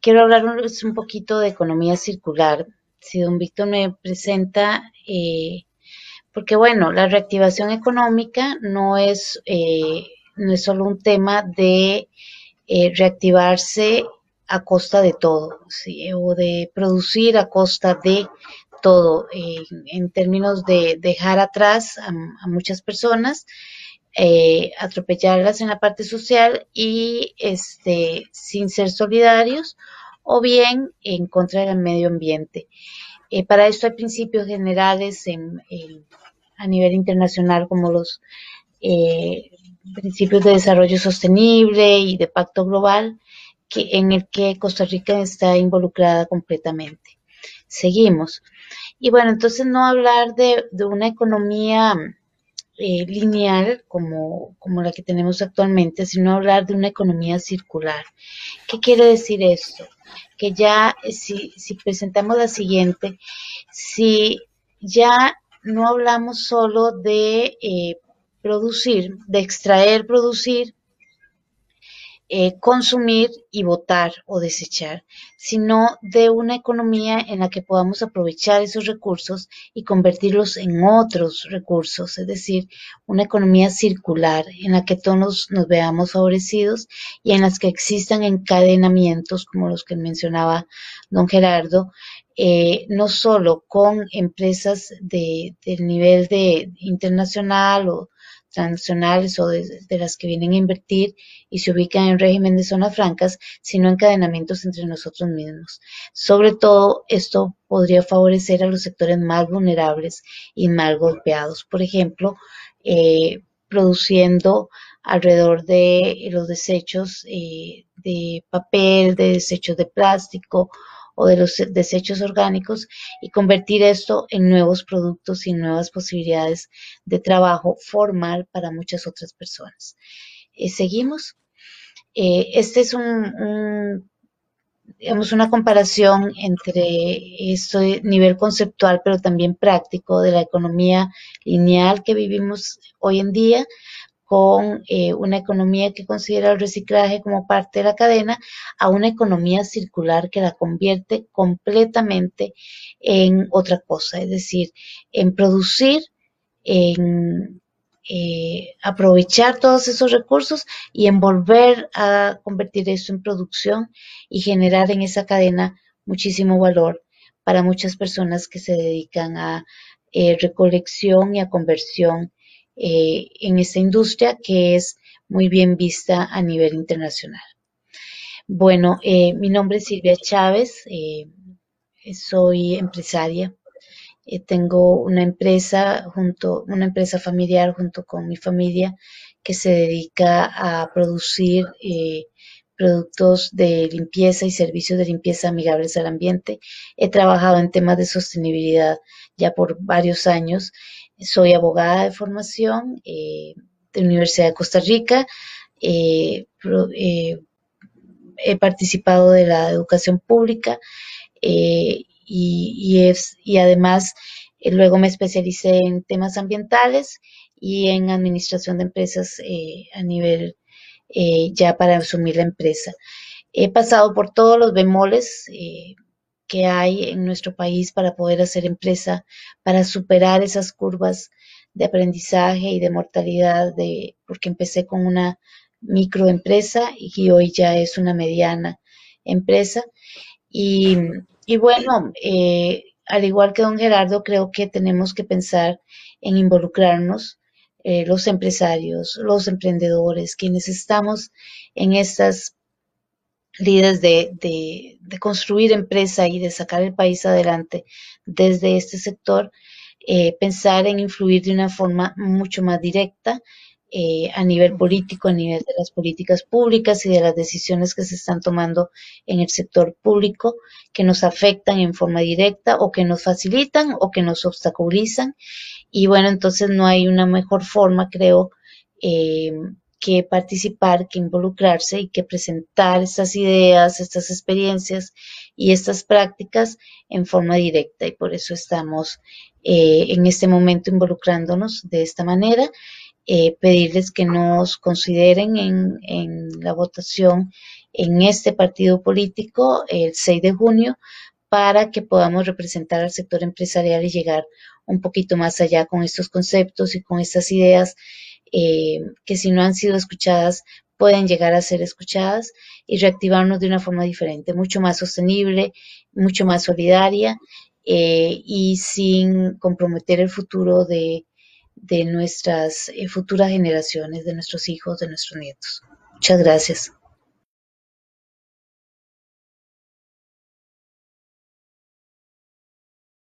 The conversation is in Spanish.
quiero hablarles un poquito de economía circular. Si don Víctor me presenta, eh, porque bueno, la reactivación económica no es, eh, no es solo un tema de eh, reactivarse a costa de todo, o de producir a costa de todo, en términos de dejar atrás a, a muchas personas eh, atropellarlas en la parte social y este, sin ser solidarios o bien en contra del medio ambiente. Eh, para esto hay principios generales en, a nivel internacional como los eh, principios de desarrollo sostenible y de pacto global que, en el que Costa Rica está involucrada completamente. Seguimos. Y bueno, entonces no hablar de, de una economía eh, lineal como, como la que tenemos actualmente, sino hablar de una economía circular. ¿Qué quiere decir esto? Que ya, si, si presentamos la siguiente, si ya no hablamos solo de eh, producir, de extraer, producir, eh, consumir y votar o desechar, sino de una economía en la que podamos aprovechar esos recursos y convertirlos en otros recursos, es decir, una economía circular en la que todos nos veamos favorecidos y en las que existan encadenamientos como los que mencionaba don Gerardo, eh, no solo con empresas de, del nivel de internacional o transnacionales o de, las que vienen a invertir y se ubican en régimen de zonas francas, sino encadenamientos entre nosotros mismos. Sobre todo, esto podría favorecer a los sectores más vulnerables y más golpeados. Por ejemplo, eh, produciendo alrededor de los desechos eh, de papel, de desechos de plástico o de los desechos orgánicos y convertir esto en nuevos productos y nuevas posibilidades de trabajo formal para muchas otras personas. Eh, seguimos. Eh, este es un, digamos, una comparación entre este nivel conceptual, pero también práctico de la economía lineal que vivimos hoy en día con eh, una economía que considera el reciclaje como parte de la cadena a una economía circular que la convierte completamente en otra cosa, es decir, en producir, en eh, aprovechar todos esos recursos y en volver a convertir eso en producción y generar en esa cadena muchísimo valor para muchas personas que se dedican a eh, recolección y a conversión eh, en esta industria que es muy bien vista a nivel internacional. Bueno, eh, mi nombre es Silvia Chávez, eh, soy empresaria. tengo una empresa junto, una empresa familiar junto con mi familia que se dedica a producir productos de limpieza y servicios de limpieza amigables al ambiente. He trabajado en temas de sostenibilidad ya por varios años soy abogada de formación eh, de la Universidad de Costa Rica. Eh, eh, he participado de la educación pública y, y, además luego me especialicé en temas ambientales y en administración de empresas a nivel ya para asumir la empresa. He pasado por todos los bemoles que hay en nuestro país para poder hacer empresa, para superar esas curvas de aprendizaje y de mortalidad, de, porque empecé con una microempresa y hoy ya es una mediana empresa. Y, bueno, eh, al igual que don Gerardo, creo que tenemos que pensar en involucrarnos, eh, los empresarios, los emprendedores, quienes estamos en estas líderes de, construir empresa y de sacar el país adelante desde este sector, eh, pensar en influir de una forma mucho más directa eh, a nivel político, a nivel de las políticas públicas y de las decisiones que se están tomando en el sector público que nos afectan en forma directa o que nos facilitan o que nos obstaculizan. Y bueno, entonces no hay una mejor forma, creo, eh, que participar, que involucrarse y que presentar estas ideas, estas experiencias y estas prácticas en forma directa. Y por eso estamos eh, en este momento involucrándonos de esta manera. Eh, pedirles que nos consideren en, en, la votación en este partido político el 6 de junio para que podamos representar al sector empresarial y llegar un poquito más allá con estos conceptos y con estas ideas eh, que si no han sido escuchadas pueden llegar a ser escuchadas y reactivarnos de una forma diferente, mucho más sostenible, mucho más solidaria eh, y sin comprometer el futuro de, de nuestras eh, futuras generaciones, de nuestros hijos, de nuestros nietos. Muchas gracias.